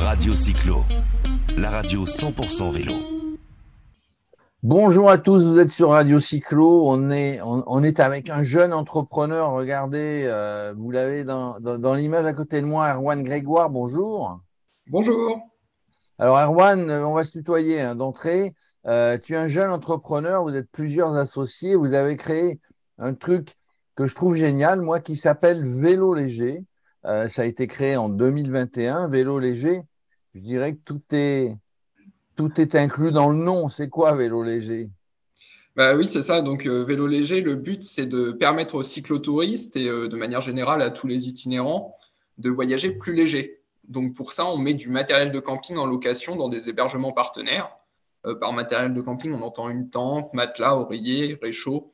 Radio Cyclo, la radio 100% vélo. Bonjour à tous, vous êtes sur Radio Cyclo. On est, on, est avec un jeune entrepreneur. Regardez, euh, vous l'avez dans, dans, l'image à côté de moi, Erwan Grégoire. Bonjour. Bonjour. Alors, Erwan, on va se tutoyer hein, d'entrée. Euh, tu es un jeune entrepreneur, vous êtes plusieurs associés. Vous avez créé un truc que je trouve génial, moi, qui s'appelle Vélo Léger. Euh, ça a été créé en 2021, vélo léger. Je dirais que tout est, tout est inclus dans le nom. C'est quoi vélo léger? Bah oui, c'est ça. Donc, euh, vélo léger, le but, c'est de permettre aux cyclotouristes et euh, de manière générale à tous les itinérants de voyager plus léger. Donc, pour ça, on met du matériel de camping en location dans des hébergements partenaires. par matériel de camping, on entend une tente, matelas, oreiller, réchaud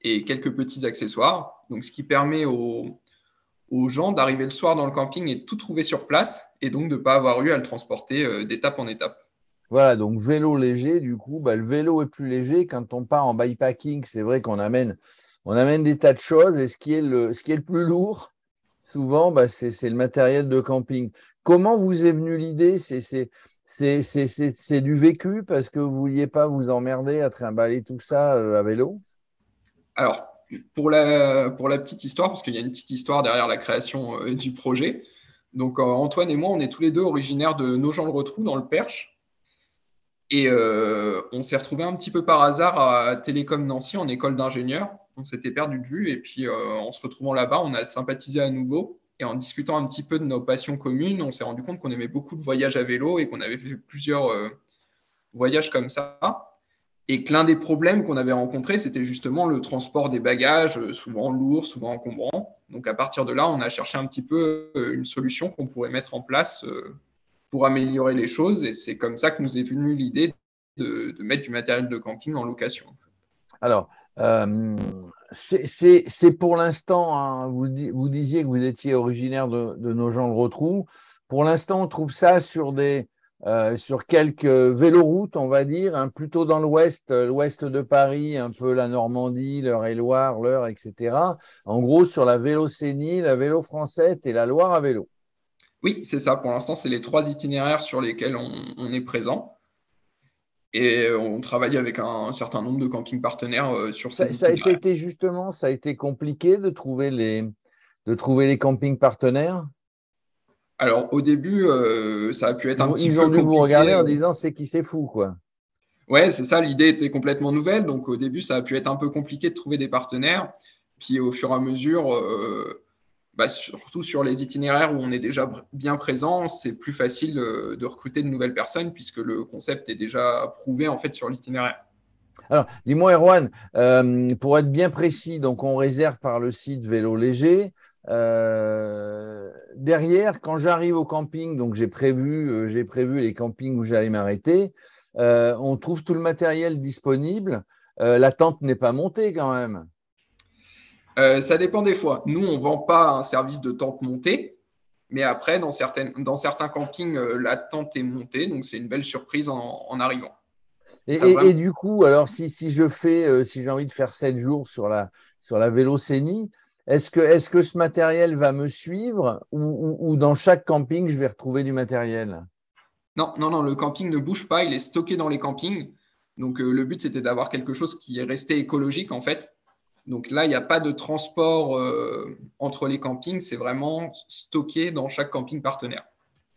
et quelques petits accessoires. Donc, ce qui permet aux, aux gens d'arriver le soir dans le camping et de tout trouver sur place et donc de ne pas avoir eu à le transporter euh, d'étape en étape. Voilà, donc vélo léger, du coup, bah, le vélo est plus léger. Quand on part en bikepacking, c'est vrai qu'on amène, on amène des tas de choses et ce qui est le, ce qui est le plus lourd, souvent, bah, c'est le matériel de camping. Comment vous est venue l'idée? C'est du vécu parce que vous ne vouliez pas vous emmerder à trimballer tout ça euh, à vélo? Alors, pour la, petite histoire, parce qu'il y a une petite histoire derrière la création euh, du projet. Donc, euh, Antoine et moi, on est tous les deux originaires de Nogent-le-Retrou, dans le Perche. Et euh, on s'est retrouvés un petit peu par hasard à Télécom Nancy, en école d'ingénieur. On s'était perdu de vue. Et puis, en se retrouvant là-bas, on a sympathisé à nouveau. Et en discutant un petit peu de nos passions communes, on s'est rendu compte qu'on aimait beaucoup le voyage à vélo et qu'on avait fait plusieurs voyages comme ça. Et que l'un des problèmes qu'on avait rencontrés, c'était justement le transport des bagages, euh, souvent lourds, souvent encombrants. Donc à partir de là, on a cherché un petit peu euh, une solution qu'on pourrait mettre en place euh, pour améliorer les choses. Et c'est comme ça que nous est venue l'idée de, mettre du matériel de camping en location. Alors, c'est pour l'instant, hein, vous, disiez que vous étiez originaire de, de nos gens le retrou. Pour l'instant, on trouve ça sur des, euh, sur quelques véloroutes, on va dire, hein, plutôt dans l'ouest, euh, l'ouest de Paris, un peu la Normandie, l'Eure-et-Loire, l'Eure, etc. En gros, sur la Vélocénie, la Vélo française et la Loire à vélo. Oui, c'est ça. Pour l'instant, c'est les trois itinéraires sur lesquels on, est présent. Et on travaille avec un, certain nombre de campings partenaires euh, sur ces ça, ça, a été justement, ça a été compliqué de trouver les, de trouver les campings partenaires? Alors, au début, euh, ça a pu être un petit peu. Ils ont dû vous regarder en disant c'est qui c'est fou, quoi. Ouais, c'est ça. L'idée était complètement nouvelle. Donc, au début, ça a pu être un peu compliqué de trouver des partenaires. Puis, au fur et à mesure, euh, bah, surtout sur les itinéraires où on est déjà bien présent, c'est plus facile euh, de recruter de nouvelles personnes puisque le concept est déjà prouvé en fait sur l'itinéraire. Alors, dis-moi, Erwan, pour être bien précis, donc on réserve par le site Vélo Léger. Euh, derrière, quand j'arrive au camping, donc j'ai prévu, euh, j'ai prévu les campings où j'allais m'arrêter, euh, on trouve tout le matériel disponible. la tente n'est pas montée quand même. ça dépend des fois. Nous, on ne vend pas un service de tente montée, mais après, dans, certaines, dans certains campings, la tente est montée, donc c'est une belle surprise en, arrivant. Et, du coup, alors si, si je fais, si j'ai envie de faire 7 jours sur la, sur la Vélocénie, est-ce que, est que, ce matériel va me suivre ou, dans chaque camping, je vais retrouver du matériel? Non, non, non, le camping ne bouge pas, il est stocké dans les campings. Donc euh, le but, c'était d'avoir quelque chose qui est resté écologique en fait. Donc là, il n'y a pas de transport euh, entre les campings, c'est vraiment stocké dans chaque camping partenaire.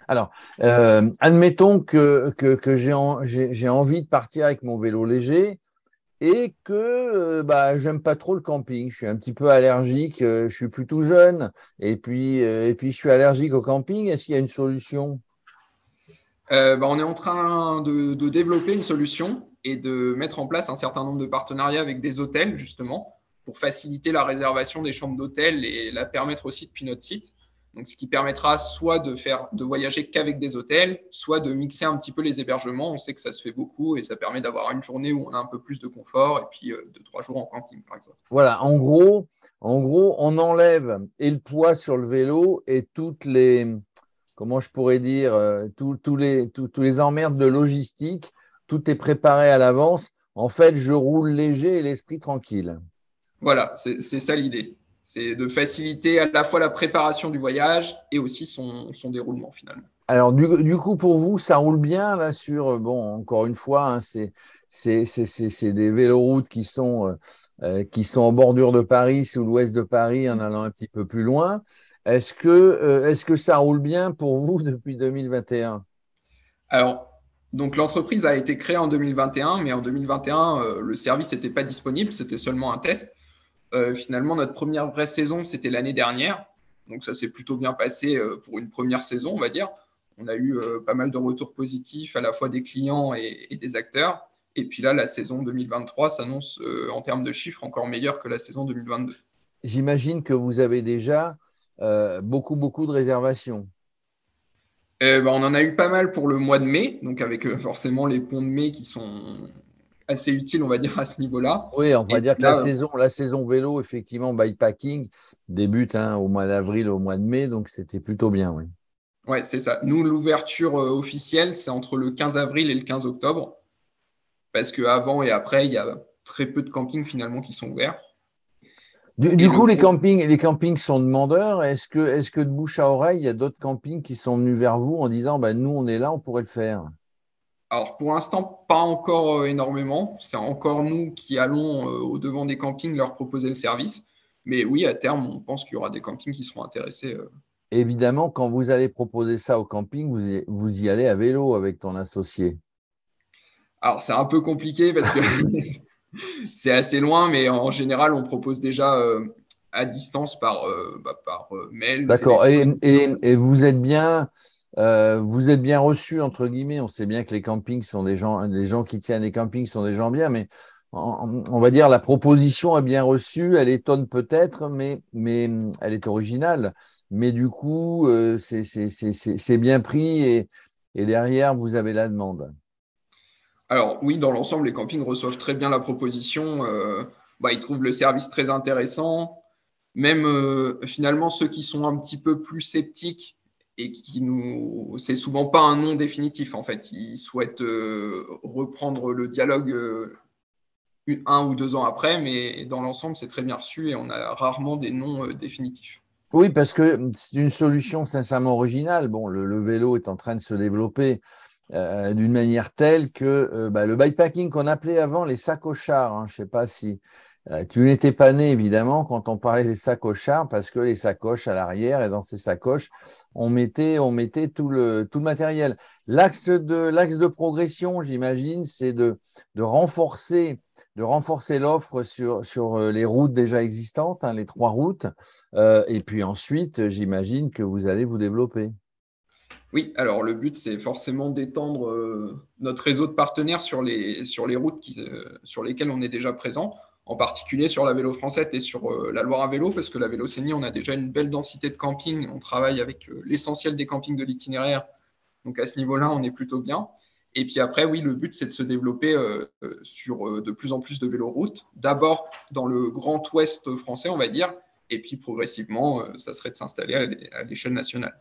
Alors, euh, admettons que, que, que j'ai envie de partir avec mon vélo léger et que euh, bah, j'aime pas trop le camping. Je suis un petit peu allergique, euh, je suis plutôt jeune, et puis, euh, et puis je suis allergique au camping. Est-ce qu'il y a une solution? Bah, On est en train de, de, développer une solution et de mettre en place un certain nombre de partenariats avec des hôtels, justement, pour faciliter la réservation des chambres d'hôtel et la permettre aussi depuis notre site. Donc, ce qui permettra soit de faire, de voyager qu'avec des hôtels, soit de mixer un petit peu les hébergements. On sait que ça se fait beaucoup et ça permet d'avoir une journée où on a un peu plus de confort et puis euh, deux, trois jours en camping, par exemple. Voilà, en gros, en gros, on enlève et le poids sur le vélo et toutes les, comment je pourrais dire, euh, tous les, tous les emmerdes de logistique. Tout est préparé à l'avance. En fait, je roule léger et l'esprit tranquille. Voilà, c'est ça l'idée. C'est de faciliter à la fois la préparation du voyage et aussi son, déroulement finalement. Alors, du, coup, pour vous, ça roule bien là sur, bon, encore une fois, hein, c'est des véloroutes qui sont, euh, euh, qui sont en bordure de Paris, sous l'ouest de Paris, en allant un petit peu plus loin. Est-ce que, euh, est-ce que ça roule bien pour vous depuis 2021 Alors, donc l'entreprise a été créée en 2021, mais en 2021, le service n'était pas disponible, c'était seulement un test. Finalement, notre première vraie saison, c'était l'année dernière. Donc ça s'est plutôt bien passé pour une première saison, on va dire on a eu euh, pas mal de retours positifs à la fois des clients et, des acteurs. Et puis là, la saison 2023 s'annonce euh, en termes de chiffres encore meilleure que la saison 2022. J'imagine que vous avez déjà euh, beaucoup, beaucoup de réservations. Eh ben, on en a eu pas mal pour le mois de mai, donc avec forcément les ponts de mai qui sont assez utiles, on va dire, à ce niveau-là. Oui, on va dire que la, saison, la saison vélo, effectivement, bikepacking, débute hein, au mois d'avril, au mois de mai, donc c'était plutôt bien, oui. Ouais, c'est ça. Nous, l'ouverture euh, officielle, c'est entre le 15 avril et le 15 octobre. Parce qu'avant et après, il y a très peu de campings finalement qui sont ouverts. Du, coup, les campings, les campings sont demandeurs. Est-ce que, est que de bouche à oreille, il y a d'autres campings qui sont venus vers vous en disant bah, Nous, on est là, on pourrait le faire? Alors, pour l'instant, pas encore euh, énormément. C'est encore nous qui allons euh, au devant des campings leur proposer le service. Mais oui, à terme, on pense qu'il y aura des campings qui seront intéressés évidemment, quand vous allez proposer ça au camping, vous y, allez à vélo avec ton associé. Alors, c'est un peu compliqué parce que c'est assez loin, mais en général, on propose déjà euh, à distance par, euh, bah, euh, mail. D'accord. Et, vous êtes bien. Vous êtes bien reçu entre guillemets. On sait bien que les campings sont des gens, les gens qui tiennent les campings sont des gens bien, mais on va dire la proposition est bien reçue. Elle étonne peut-être, mais, mais elle est originale mais du coup, euh, c'est bien pris et, derrière, vous avez la demande. Alors oui, dans l'ensemble, les campings reçoivent très bien la proposition. Euh, bah, ils trouvent le service très intéressant. Même euh, finalement, ceux qui sont un petit peu plus sceptiques et qui nous, c'est souvent pas un nom définitif en fait. Ils souhaitent reprendre le dialogue un ou deux ans après, mais dans l'ensemble, c'est très bien reçu et on a rarement des noms définitifs. Oui, parce que c'est une solution sincèrement originale. Bon, le, vélo est en train de se développer euh, d'une manière telle que euh, bah, le bikepacking qu'on appelait avant les sacochards, hein, je ne sais pas si euh, tu n'étais pas né évidemment quand on parlait des sacochards, parce que les sacoches à l'arrière et dans ces sacoches, on mettait, on mettait tout, le, tout le matériel. L'axe de, l'axe de progression, j'imagine, c'est de, de renforcer de renforcer l'offre sur, sur euh, les routes déjà existantes, hein, les trois routes. Euh, et puis ensuite, j'imagine que vous allez vous développer. Oui, alors le but, c'est forcément d'étendre euh, notre réseau de partenaires sur les, sur les routes sur lesquelles on est déjà présent, en particulier sur la vélo française et sur la Loire à vélo, parce que la Vélocénie, on a déjà une belle densité de camping. On travaille avec l'essentiel des campings de l'itinéraire. Donc à ce niveau-là, on est plutôt bien. Et puis après, oui, le but, c'est de se développer euh, euh, sur euh, de plus en plus de véloroutes. D'abord dans le grand ouest français, on va dire, et puis progressivement, ça serait de s'installer à l'échelle nationale.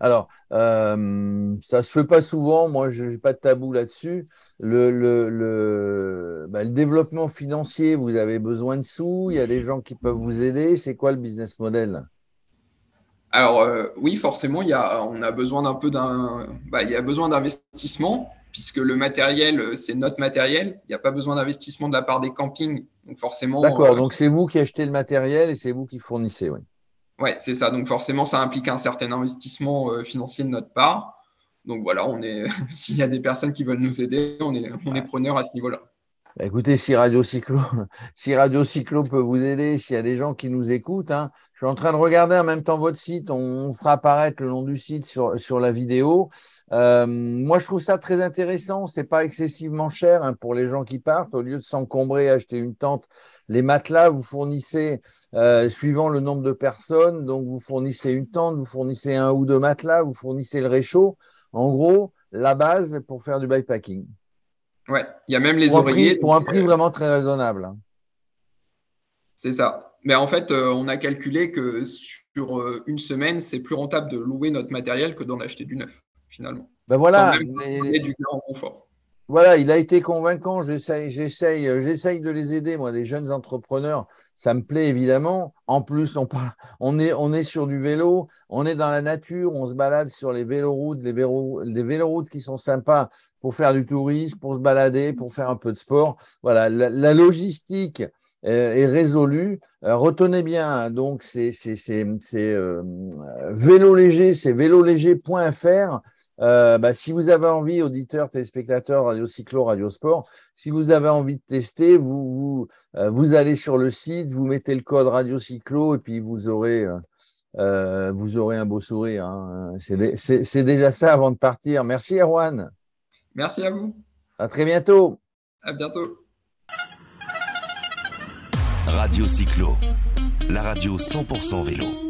Alors, ça ne se fait pas souvent, moi je n'ai pas de tabou là-dessus. Le, le, bah, le, développement financier, vous avez besoin de sous, il y a des gens qui peuvent vous aider. C'est quoi le business model? Alors oui, forcément, il y a, on a besoin d'un peu d'un, bah, il y a besoin d'investissement puisque le matériel, euh, c'est notre matériel. Il n'y a pas besoin d'investissement de la part des campings. Donc forcément. D'accord, euh, donc c'est vous qui achetez le matériel et c'est vous qui fournissez, oui. Oui, c'est ça. Donc forcément, ça implique un certain investissement euh, financier de notre part. Donc voilà, on est, s'il y a des personnes qui veulent nous aider, on est, on est preneur à ce niveau-là. Bah, écoutez, si Radio Cyclo, si Radio Cyclo peut vous aider, s'il y a des gens qui nous écoutent, hein, je suis en train de regarder en même temps votre site. On, fera apparaître le nom du site sur, sur la vidéo. Euh, moi, je trouve ça très intéressant. C'est pas excessivement cher hein, pour les gens qui partent. Au lieu de s'encombrer, acheter une tente, les matelas, vous fournissez, euh, suivant le nombre de personnes, donc vous fournissez une tente, vous fournissez un ou deux matelas, vous fournissez le réchaud. En gros, la base pour faire du bikepacking. Ouais, il y a même les pour oreillers. pour un prix vraiment très raisonnable. Hein. C'est ça. Mais en fait, euh, on a calculé que sur euh, une semaine, c'est plus rentable de louer notre matériel que d'en acheter du neuf, finalement. Ben voilà. du confort. Voilà, il a été convaincant. J'essaye, j'essaye, j'essaye de les aider, moi, des jeunes entrepreneurs. Ça me plaît évidemment. En plus, on, est, on est sur du vélo, on est dans la nature, on se balade sur les véloroutes, les, vélo, les véloroutes qui sont sympas pour faire du tourisme, pour se balader, pour faire un peu de sport. Voilà, la, logistique est résolue. Euh, retenez bien, hein, donc c'est euh, vélo léger, c'est véloléger.fr. Euh, bah, si vous avez envie, auditeurs, téléspectateurs, Radio Cyclo, Radio Sport, si vous avez envie de tester, vous, vous, allez sur le site, vous mettez le code Radio Cyclo et puis vous aurez, vous aurez un beau sourire. Hein. C'est déjà ça avant de partir. Merci Erwan. Merci à vous. À très bientôt. À bientôt. Radio Cyclo, la radio 100% vélo.